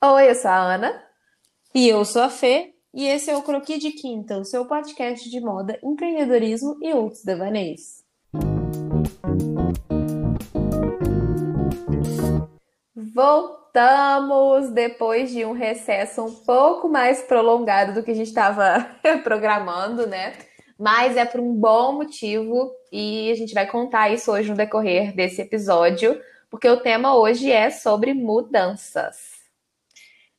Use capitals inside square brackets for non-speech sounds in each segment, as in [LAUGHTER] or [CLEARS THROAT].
Oi, eu sou a Ana. E eu sou a Fê, e esse é o Croqui de Quinta, o seu podcast de moda, empreendedorismo e outros devaneios. Voltamos depois de um recesso um pouco mais prolongado do que a gente estava [LAUGHS] programando, né? Mas é por um bom motivo e a gente vai contar isso hoje no decorrer desse episódio, porque o tema hoje é sobre mudanças.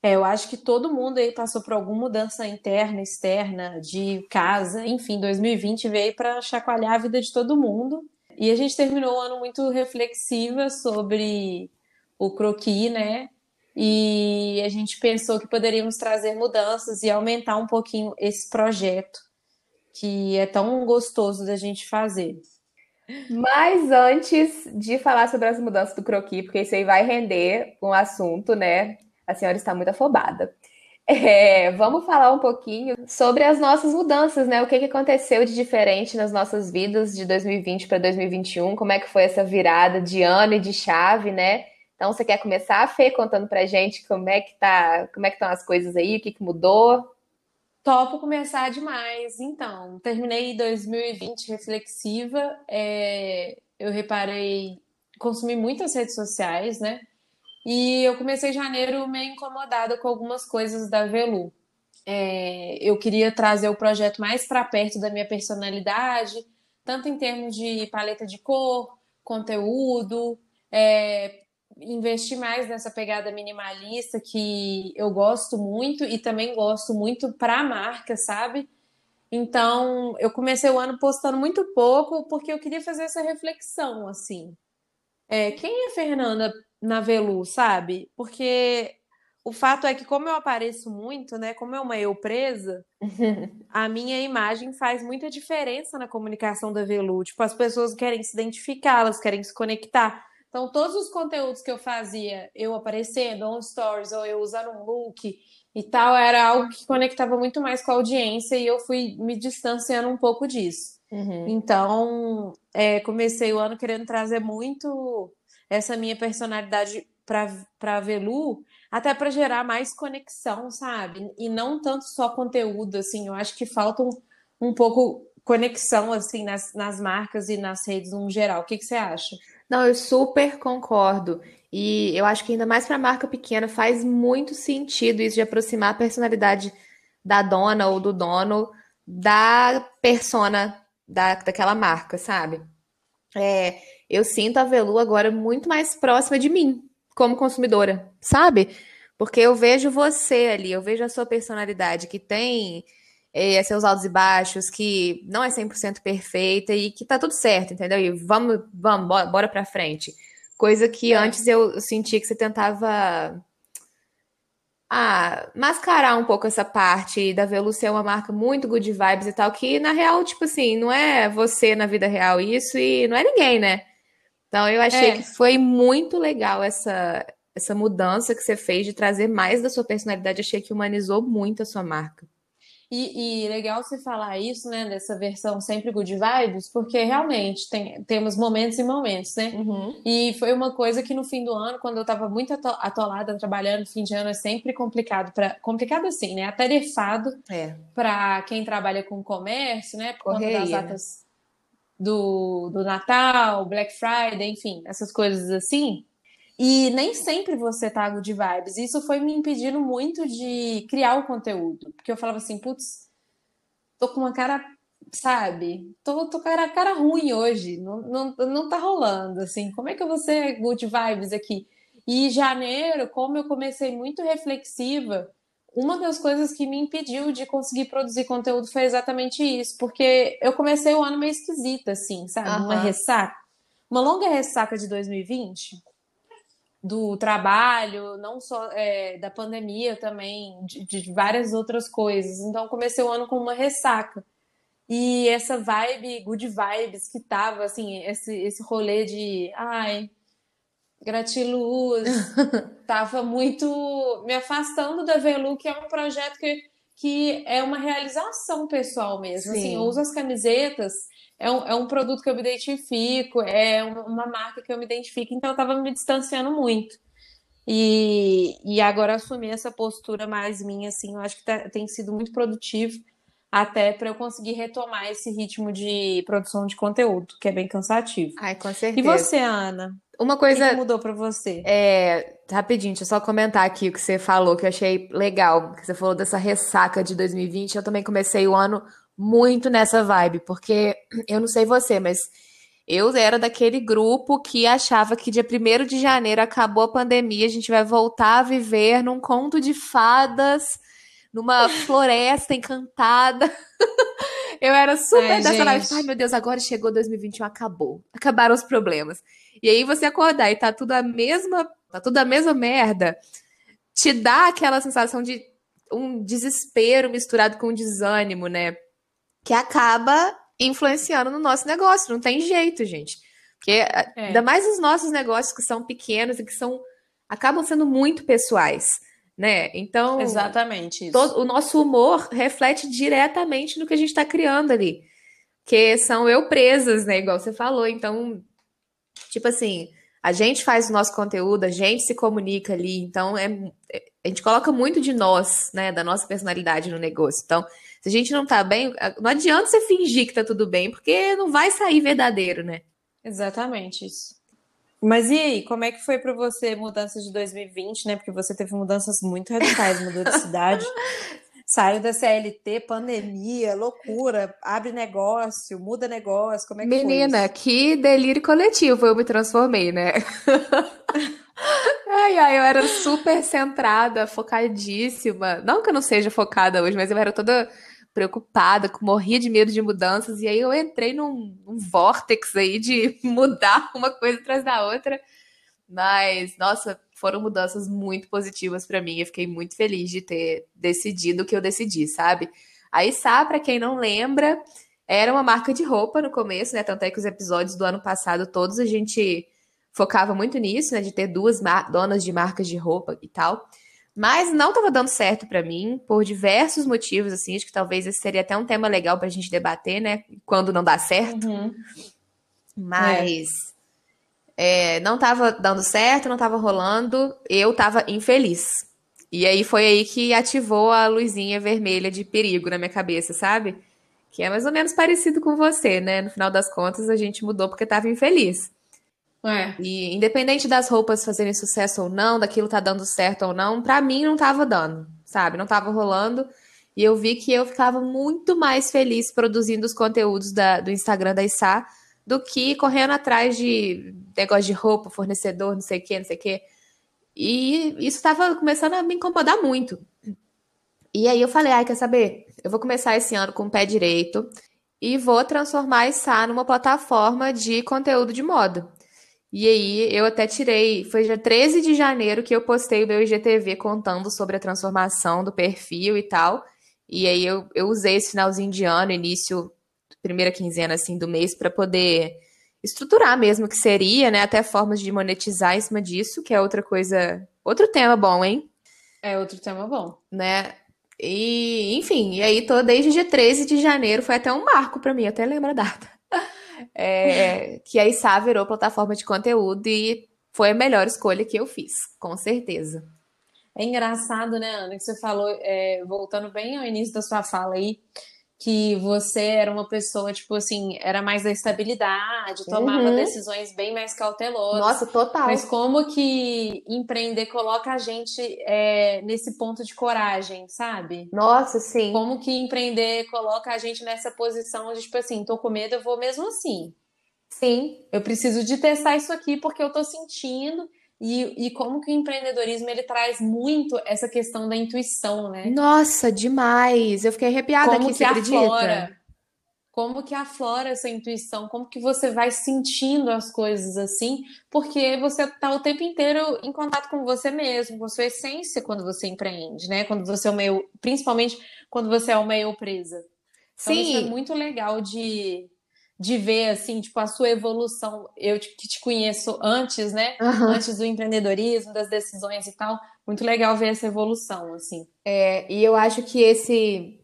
É, eu acho que todo mundo aí passou por alguma mudança interna, externa, de casa, enfim, 2020 veio para chacoalhar a vida de todo mundo. E a gente terminou o ano muito reflexiva sobre o croquis, né? E a gente pensou que poderíamos trazer mudanças e aumentar um pouquinho esse projeto que é tão gostoso da gente fazer. Mas antes de falar sobre as mudanças do croquis, porque isso aí vai render um assunto, né? A senhora está muito afobada. [LAUGHS] É, vamos falar um pouquinho sobre as nossas mudanças, né? O que, que aconteceu de diferente nas nossas vidas de 2020 para 2021? Como é que foi essa virada de ano e de chave, né? Então, você quer começar, Fê, contando pra gente como é que tá, como é que estão as coisas aí, o que, que mudou? Topo começar demais. Então, terminei 2020 reflexiva. É, eu reparei, consumi muitas redes sociais, né? E eu comecei janeiro meio incomodada com algumas coisas da Velu. É, eu queria trazer o projeto mais para perto da minha personalidade, tanto em termos de paleta de cor, conteúdo, é, investir mais nessa pegada minimalista que eu gosto muito e também gosto muito para a marca, sabe? Então, eu comecei o ano postando muito pouco porque eu queria fazer essa reflexão, assim. É, quem é Fernanda na Velu, sabe? Porque o fato é que, como eu apareço muito, né? Como é uma eu presa, [LAUGHS] a minha imagem faz muita diferença na comunicação da Velu. Tipo, as pessoas querem se identificar, elas querem se conectar. Então, todos os conteúdos que eu fazia, eu aparecendo on stories ou eu usando um look e tal, era algo que conectava muito mais com a audiência e eu fui me distanciando um pouco disso. Uhum. Então, é, comecei o ano querendo trazer muito essa minha personalidade para Velu, até para gerar mais conexão, sabe? E não tanto só conteúdo, assim, eu acho que falta um, um pouco conexão, assim, nas, nas marcas e nas redes no geral. O que, que você acha? Não, eu super concordo. E eu acho que ainda mais para marca pequena faz muito sentido isso de aproximar a personalidade da dona ou do dono da persona da, daquela marca, sabe? É, eu sinto a Velu agora muito mais próxima de mim, como consumidora, sabe? Porque eu vejo você ali, eu vejo a sua personalidade que tem é, seus altos e baixos, que não é 100% perfeita e que tá tudo certo, entendeu? E vamos, vamos, bora, bora pra frente. Coisa que é. antes eu sentia que você tentava ah, mascarar um pouco essa parte da Velu ser uma marca muito good vibes e tal, que na real, tipo assim, não é você na vida real isso e não é ninguém, né? Então eu achei é. que foi muito legal essa, essa mudança que você fez de trazer mais da sua personalidade. Achei que humanizou muito a sua marca. E, e, legal você falar isso, né, dessa versão sempre good vibes, porque realmente tem, temos momentos e momentos, né? Uhum. E foi uma coisa que no fim do ano, quando eu estava muito atolada trabalhando, fim de ano é sempre complicado para complicado assim, né? Atarefado é. para quem trabalha com comércio, né? Por conta das datas do, do Natal, Black Friday, enfim, essas coisas assim. E nem sempre você tá good vibes. Isso foi me impedindo muito de criar o conteúdo. Porque eu falava assim, putz, tô com uma cara, sabe? Tô, tô cara, cara ruim hoje. Não, não, não tá rolando, assim. Como é que eu vou ser good vibes aqui? E janeiro, como eu comecei muito reflexiva, uma das coisas que me impediu de conseguir produzir conteúdo foi exatamente isso, porque eu comecei o ano meio esquisita, assim, sabe? Uhum. Uma ressaca, uma longa ressaca de 2020, do trabalho, não só é, da pandemia também, de, de, várias outras coisas. Então, comecei o ano com uma ressaca. E essa vibe, good vibes que tava, assim, esse, esse rolê de, ai, Gratiluz, [LAUGHS] tava muito me afastando da Velu, que é um projeto que, que é uma realização pessoal mesmo. Assim, Sim. Assim, eu uso as camisetas, é um, é um produto que eu me identifico, é uma marca que eu me identifico, então eu tava me distanciando muito. E, e agora assumir essa postura mais minha, assim, eu acho que tá, tem sido muito produtivo até para eu conseguir retomar esse ritmo de produção de conteúdo, que é bem cansativo. Ai, com certeza. E você, Ana? Uma coisa. O que mudou para você? É, rapidinho, deixa eu só comentar aqui o que você falou, que eu achei legal. Que você falou dessa ressaca de 2020. Eu também comecei o ano muito nessa vibe, porque [CLEARS THROAT] eu não sei você, mas eu era daquele grupo que achava que dia 1 de janeiro acabou a pandemia, a gente vai voltar a viver num conto de fadas numa floresta encantada. [LAUGHS] Eu era super Ai, dessa live. Ai, meu Deus, agora chegou 2021, acabou. Acabaram os problemas. E aí você acordar e tá tudo a mesma, tá tudo a mesma merda, te dá aquela sensação de um desespero misturado com um desânimo, né? Que acaba influenciando no nosso negócio. Não tem jeito, gente. Porque É. ainda mais os nossos negócios que são pequenos e que são acabam sendo muito pessoais, né? Então, Exatamente todo- o nosso humor reflete diretamente no que a gente está criando ali. Que são eu presas, né? Igual você falou. Então, tipo assim, a gente faz o nosso conteúdo, a gente se comunica ali. Então, é, é- a gente coloca muito de nós, né? Da nossa personalidade no negócio. Então, se a gente não tá bem, não adianta você fingir que tá tudo bem, porque não vai sair verdadeiro, né? Exatamente isso. Mas e aí, como é que foi para você mudança de 2020, né? Porque você teve mudanças muito radicais, mudou de cidade, [LAUGHS] saiu da CLT, pandemia, loucura, abre negócio, muda negócio, como é que foi Menina, que delírio coletivo eu me transformei, né? [LAUGHS] Ai, ai, eu era super centrada, focadíssima. Não que eu não seja focada hoje, mas eu era toda preocupada, com- morria de medo de mudanças. E aí eu entrei num, num vórtex aí de [LAUGHS] mudar uma coisa atrás da outra. Mas, nossa, foram mudanças muito positivas pra mim. Eu fiquei muito feliz de ter decidido o que eu decidi, sabe? A Issá, pra quem não lembra, era uma marca de roupa no começo, né? Tanto é que os episódios do ano passado todos a gente focava muito nisso, né? De ter duas donas de marcas de roupa e tal. Mas não estava dando certo pra mim, por diversos motivos, assim. Acho que talvez esse seria até um tema legal pra gente debater, né? Quando não dá certo. Uhum. Mas é, não estava dando certo, não estava rolando, eu estava infeliz. E aí foi aí que ativou a luzinha vermelha de perigo na minha cabeça, sabe? Que é mais ou menos parecido com você, né? No final das contas, a gente mudou porque estava infeliz. É. E independente das roupas fazerem sucesso ou não, daquilo tá dando certo ou não, pra mim não tava dando, sabe? Não tava rolando. E eu vi que eu ficava muito mais feliz produzindo os conteúdos da- do Instagram da Issá do que correndo atrás de negócio de roupa, fornecedor, não sei o quê, não sei o quê. E isso tava começando a me incomodar muito. E aí eu falei, ai, quer saber? Eu vou começar esse ano com o pé direito e vou transformar a Issá numa plataforma de conteúdo de moda. E aí eu até tirei, foi dia 13 de janeiro que eu postei o meu IGTV contando sobre a transformação do perfil e tal. E aí eu, eu usei esse finalzinho de ano, início, primeira quinzena assim do mês, para poder estruturar mesmo o que seria, né? Até formas de monetizar em cima disso, que é outra coisa, outro tema bom, hein? É outro tema bom. Né? E, enfim, e aí tô desde dia 13 de janeiro, foi até um marco pra mim, até lembro a data. [LAUGHS] É, que a Issá virou plataforma de conteúdo e foi a melhor escolha que eu fiz, com certeza. É engraçado, né, Ana, que você falou, é, voltando bem ao início da sua fala aí, que você era uma pessoa, tipo assim, era mais da estabilidade, tomava Uhum. decisões bem mais cautelosas. Nossa, total. Mas como que empreender coloca a gente é, nesse ponto de coragem, sabe? Nossa, sim. Como que empreender coloca a gente nessa posição de, tipo assim, tô com medo, eu vou mesmo assim. Sim. Eu preciso de testar isso aqui porque eu tô sentindo. E, e como que o empreendedorismo ele traz muito essa questão da intuição, né? Nossa, demais. Eu fiquei arrepiada Como aqui, que aflora, como que aflora essa intuição, como que você vai sentindo as coisas assim, porque você tá o tempo inteiro em contato com você mesmo, com sua essência quando você empreende, né? Quando você é uma eu, principalmente quando você é uma eu presa. Então é Sim. muito legal de, de ver assim, tipo a sua evolução. Eu te- que te conheço antes, né? Aham. Antes do empreendedorismo, das decisões e tal, muito legal ver essa evolução assim. É, e eu acho que esse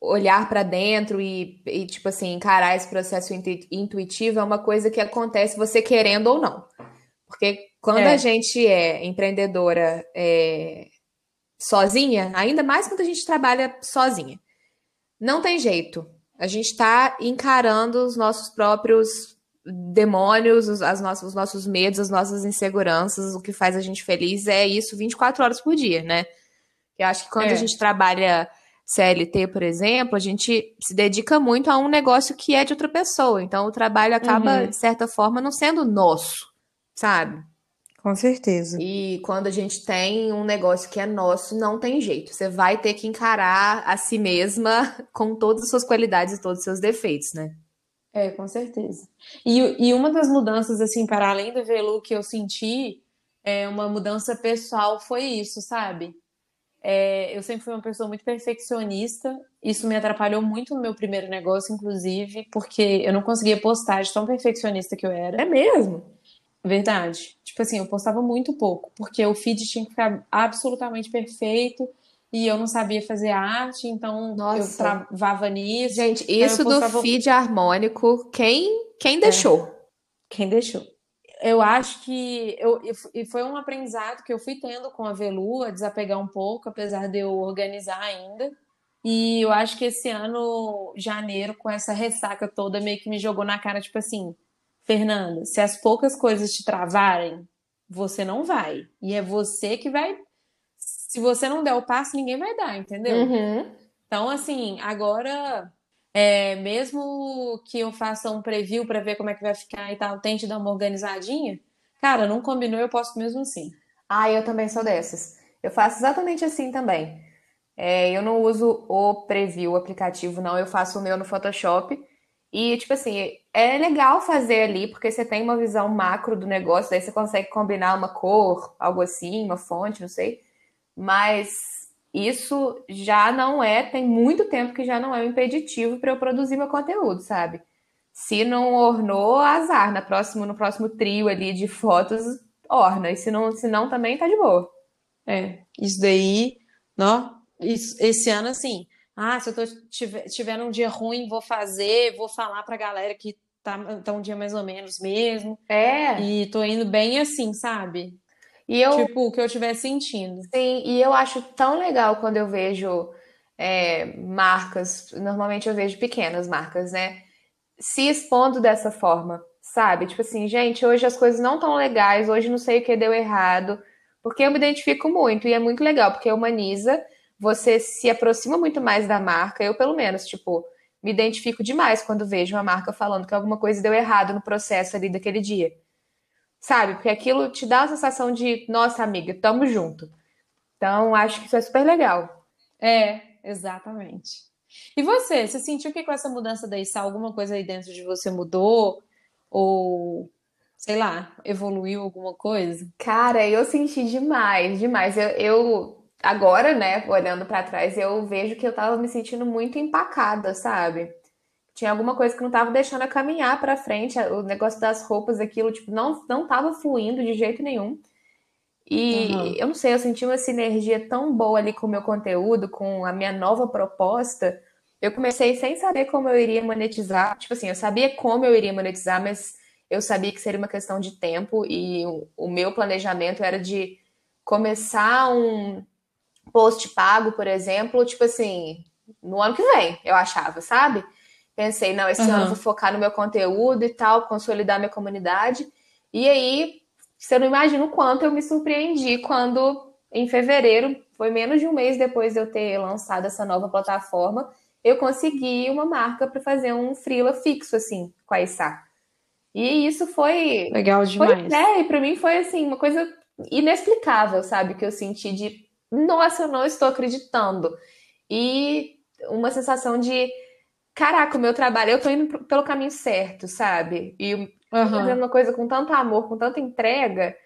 olhar pra dentro e, e, tipo assim, encarar esse processo intu- intuitivo é uma coisa que acontece você querendo ou não. Porque Quando é. a gente é empreendedora é, sozinha, ainda mais quando a gente trabalha sozinha, não tem jeito. A gente está encarando os nossos próprios demônios, os, as nossas, os nossos medos, as nossas inseguranças, o que faz a gente feliz é isso 24 horas por dia, né? Eu acho que quando é. a gente trabalha CLT, por exemplo, a gente se dedica muito a um negócio que é de outra pessoa. Então o trabalho acaba, uhum. de certa forma, não sendo nosso, sabe? Com certeza. E quando a gente tem um negócio que é nosso, não tem jeito. Você vai ter que encarar a si mesma [LAUGHS] com todas as suas qualidades e todos os seus defeitos, né? É, com certeza. E, e uma das mudanças, assim, para além do velu que eu senti, é uma mudança pessoal foi isso, sabe? É, eu sempre fui uma pessoa muito perfeccionista. Isso me atrapalhou muito no meu primeiro negócio, inclusive, porque eu não conseguia postar de tão perfeccionista que eu era. É mesmo? Verdade. Tipo assim, eu postava muito pouco, porque o feed tinha que ficar absolutamente perfeito e eu não sabia fazer arte, então Nossa. eu travava nisso. Gente, isso postava... do feed harmônico, quem, quem deixou? É. Quem deixou? Eu acho que eu, e foi um aprendizado que eu fui tendo com a Velu, a desapegar um pouco, apesar de eu organizar ainda. E eu acho que esse ano, janeiro, com essa ressaca toda, meio que me jogou na cara, tipo assim, Fernanda, se as poucas coisas te travarem, você não vai. E é você que vai. Se você não der o passo, ninguém vai dar, entendeu? Uhum. Então, assim, agora, é, mesmo que eu faça um preview para ver como é que vai ficar e tal, tente dar uma organizadinha, cara, não combinou, eu posso mesmo assim. Ah, eu também sou dessas. Eu faço exatamente assim também. É, eu não uso o preview, o aplicativo, não. Eu faço o meu no Photoshop. E, tipo assim, é legal fazer ali, porque você tem uma visão macro do negócio, daí você consegue combinar uma cor, algo assim, uma fonte, não sei. Mas isso já não é, tem muito tempo que já não é um impeditivo para eu produzir meu conteúdo, sabe? Se não ornou, azar. Na próximo, no próximo trio ali de fotos, orna. E se não, se não também tá de boa. É, isso daí, não, isso, esse ano, assim, ah, se eu tô, tiver, tiver um dia ruim, vou fazer, vou falar pra galera que tá, tá um dia mais ou menos mesmo. É. E tô indo bem assim, sabe? E eu, tipo, o que eu estiver sentindo. Sim, e eu acho tão legal quando eu vejo é, marcas, normalmente eu vejo pequenas marcas, né? Se expondo dessa forma, sabe? Tipo assim, gente, hoje as coisas não estão legais, hoje não sei o que deu errado, porque eu me identifico muito e é muito legal, porque humaniza você se aproxima muito mais da marca. Eu, pelo menos, tipo, me identifico demais quando vejo uma marca falando que alguma coisa deu errado no processo ali daquele dia. Sabe? Porque aquilo te dá a sensação de, nossa, amiga, tamo junto. Então, acho que isso é super legal. É, exatamente. E você, você sentiu que com essa mudança da ISA alguma coisa aí dentro de você mudou? Ou, sei lá, evoluiu alguma coisa? Cara, eu senti demais, demais. Eu, eu agora, né, olhando para trás, eu vejo que eu tava me sentindo muito empacada, sabe? Tinha alguma coisa que não tava deixando a caminhar para frente, o negócio das roupas, aquilo, tipo, não, não tava fluindo de jeito nenhum. E uhum. eu não sei, eu senti uma sinergia tão boa ali com o meu conteúdo, com a minha nova proposta. Eu comecei sem saber como eu iria monetizar. Tipo assim, eu sabia como eu iria monetizar, mas eu sabia que seria uma questão de tempo e o, o meu planejamento era de começar um, post pago, por exemplo, tipo assim, no ano que vem, eu achava, sabe? Pensei, não, esse uhum. ano eu vou focar no meu conteúdo e tal, consolidar minha comunidade. E aí, você não imagina o quanto eu me surpreendi quando, em fevereiro, foi menos de um mês depois de eu ter lançado essa nova plataforma, eu consegui uma marca para fazer um freela fixo, assim, com a Issa. E isso foi. Legal demais. Foi, é, e para mim foi, assim, uma coisa inexplicável, sabe? Que eu senti de nossa, eu não estou acreditando. E uma sensação de, caraca, o meu trabalho, eu estou indo pelo caminho certo, sabe? E uhum. fazendo uma coisa com tanto amor, com tanta entrega,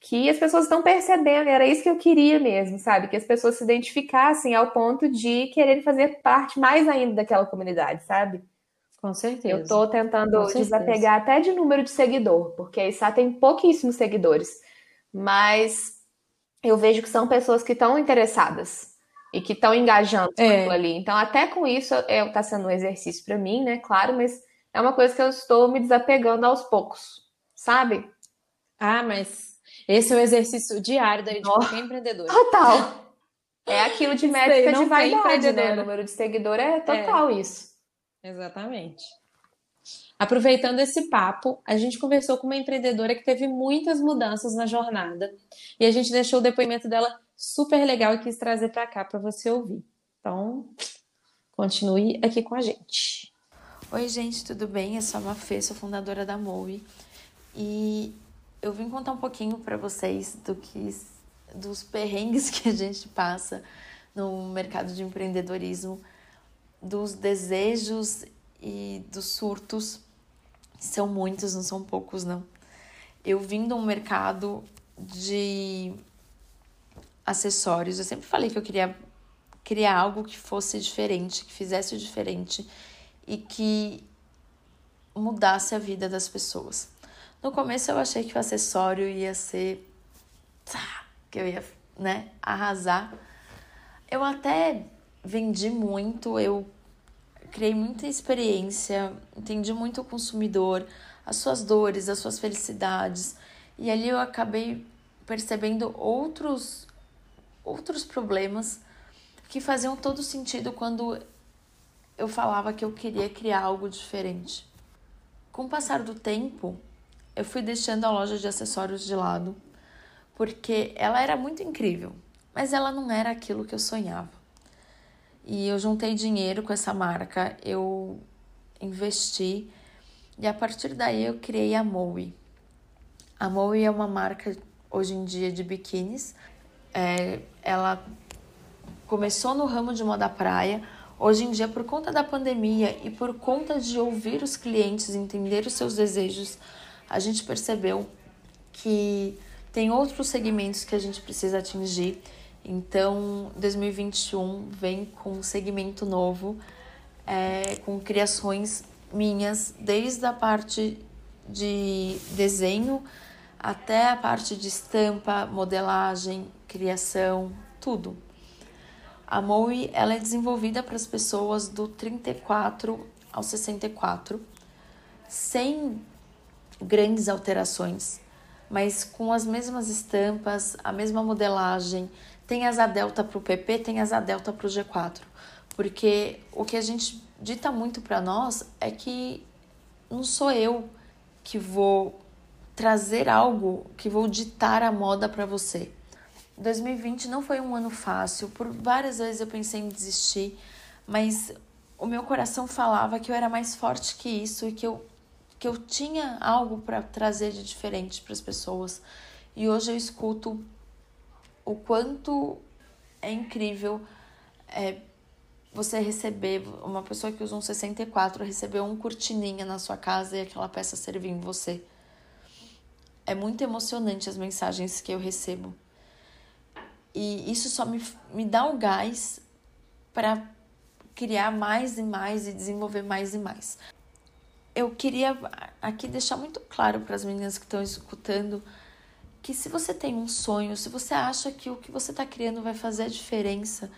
que as pessoas estão percebendo, era isso que eu queria mesmo, sabe? Que as pessoas se identificassem ao ponto de querer fazer parte mais ainda daquela comunidade, sabe? Com certeza. Eu estou tentando desapegar até de número de seguidor, porque a ISA tem pouquíssimos seguidores. Mas eu vejo que são pessoas que estão interessadas e que estão engajando é. ali. Então, até com isso, está sendo um exercício para mim, né? Claro, mas é uma coisa que eu estou me desapegando aos poucos, sabe? Ah, mas Esse é o exercício diário da gente, oh, qualquer empreendedor. Total. [LAUGHS] É aquilo de métrica de vaidade, né? O número de seguidor é total é. isso. Exatamente. Aproveitando esse papo, a gente conversou com uma empreendedora que teve muitas mudanças na jornada e a gente deixou o depoimento dela super legal e quis trazer para cá para você ouvir. Então, continue aqui com a gente. Oi, gente, tudo bem? Eu sou a Mafê, sou fundadora da MOE e eu vim contar um pouquinho para vocês do que dos perrengues [LAUGHS] que a gente passa no mercado de empreendedorismo, dos desejos e dos surtos são muitos, não são poucos, não. Eu vim de um mercado de acessórios. Eu sempre falei que eu queria criar algo que fosse diferente, que fizesse diferente e que mudasse a vida das pessoas. No começo eu achei que o acessório ia ser que eu ia, né, arrasar. Eu até vendi muito, eu criei muita experiência, entendi muito o consumidor, as suas dores, as suas felicidades. E ali eu acabei percebendo outros outros problemas que faziam todo sentido quando eu falava que eu queria criar algo diferente. Com o passar do tempo, eu fui deixando a loja de acessórios de lado, porque ela era muito incrível, mas ela não era aquilo que eu sonhava. E eu juntei dinheiro com essa marca, eu investi e a partir daí eu criei a Moe. A Moe é uma marca hoje em dia de biquínis. É, ela começou no ramo de moda praia. Hoje em dia, por conta da pandemia e por conta de ouvir os clientes, entender os seus desejos, a gente percebeu que tem outros segmentos que a gente precisa atingir então, 2021 vem com um segmento novo, é, com criações minhas, desde a parte de desenho até a parte de estampa, modelagem, criação, tudo. A MOE ela é desenvolvida para as pessoas do 34 ao 64, sem grandes alterações, mas com as mesmas estampas, a mesma modelagem, tem asa delta para o PP, tem asa delta para o G4. Porque o que a gente dita muito para nós é que não sou eu que vou trazer algo, que vou ditar a moda para você. 2020 não foi um ano fácil, por várias vezes eu pensei em desistir, mas o meu coração falava que eu era mais forte que isso e que eu, que eu tinha algo para trazer de diferente para as pessoas. E hoje eu escuto o quanto é incrível é, você receber, uma pessoa que usa um 64 receber um cortininha na sua casa e aquela peça servir em você. É muito emocionante as mensagens que eu recebo. E isso só me, me dá o gás para criar mais e mais e desenvolver mais e mais. Eu queria aqui deixar muito claro para as meninas que estão escutando que se você tem um sonho, se você acha que o que você está criando vai fazer a diferença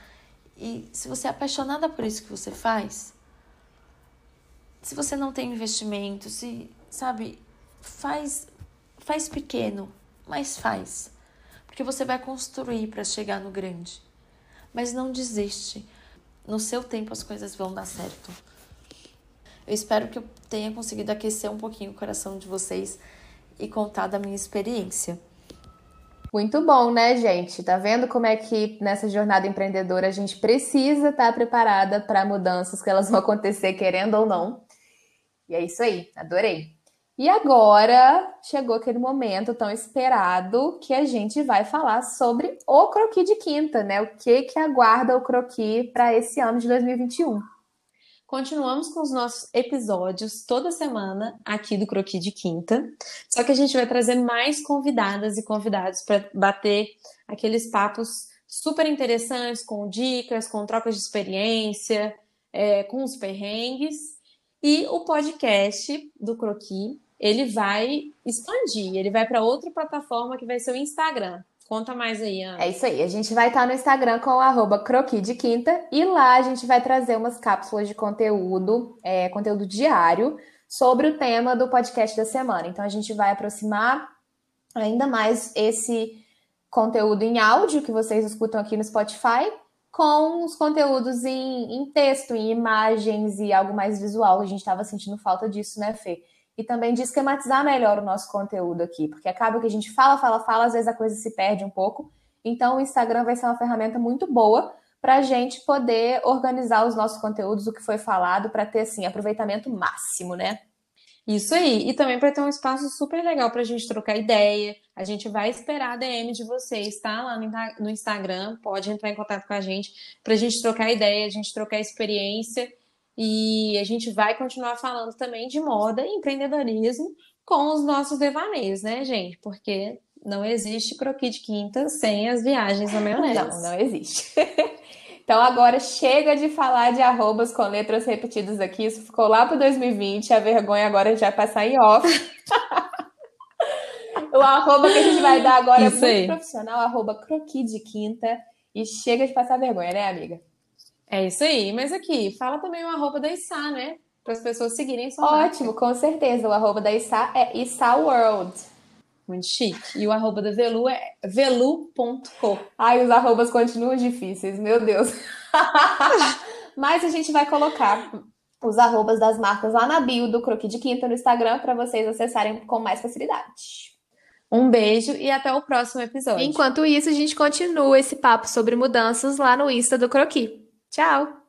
e se você é apaixonada por isso que você faz, se você não tem investimento, se sabe, faz faz pequeno, mas faz, porque você vai construir para chegar no grande. Mas não desiste. No seu tempo as coisas vão dar certo. Eu espero que eu tenha conseguido aquecer um pouquinho o coração de vocês e contar da minha experiência. Muito bom, né, gente? Tá vendo como é que nessa jornada empreendedora a gente precisa estar preparada para mudanças que elas vão acontecer querendo ou não. E é isso aí, adorei. E agora chegou aquele momento tão esperado que a gente vai falar sobre o croqui de quinta, né? O que que aguarda o croqui para esse ano de 2021. Continuamos com os nossos episódios toda semana aqui do Croqui de Quinta. Só que a gente vai trazer mais convidadas e convidados para bater aqueles papos super interessantes, com dicas, com trocas de experiência, é, com os perrengues. E o podcast do Croqui, ele vai expandir, ele vai para outra plataforma que vai ser o Instagram. Conta mais aí, Ana. É isso aí. A gente vai estar no Instagram com o croqui de quinta e lá a gente vai trazer umas cápsulas de conteúdo, é, conteúdo diário, sobre o tema do podcast da semana. Então a gente vai aproximar ainda mais esse conteúdo em áudio que vocês escutam aqui no Spotify, com os conteúdos em, em texto, em imagens e algo mais visual. A gente estava sentindo falta disso, né, Fê? E também de esquematizar melhor o nosso conteúdo aqui, porque acaba que a gente fala, fala, fala, às vezes a coisa se perde um pouco. Então, o Instagram vai ser uma ferramenta muito boa para a gente poder organizar os nossos conteúdos, o que foi falado, para ter assim aproveitamento máximo, né? Isso aí. E também para ter um espaço super legal para a gente trocar ideia. A gente vai esperar a DM de vocês, tá? Lá no Instagram. Pode entrar em contato com a gente para a gente trocar ideia, a gente trocar experiência. E a gente vai continuar falando também de moda e empreendedorismo com os nossos devaneios, né, gente? Porque não existe croquis de quinta sem as viagens na maionese. Não, não existe. [LAUGHS] Então agora chega de falar de arrobas com letras repetidas aqui. Isso ficou lá para 2020. A vergonha agora já vai passar em off. [LAUGHS] o arroba que a gente vai dar agora é Isso é muito aí. profissional, arroba croquis de quinta. E chega de passar vergonha, né, amiga? É isso aí. Mas aqui, fala também o arroba da Issa, né? Para as pessoas seguirem sua Ótimo, marca. com certeza. O arroba da Issa é Issa World. Muito chique. E o arroba da Velu é velu.co. Ai, os arrobas continuam difíceis, meu Deus. [LAUGHS] Mas a gente vai colocar os arrobas das marcas lá na bio do Croqui de Quinta no Instagram para vocês acessarem com mais facilidade. Um beijo e até o próximo episódio. Enquanto isso, a gente continua esse papo sobre mudanças lá no Insta do Croqui. Tchau!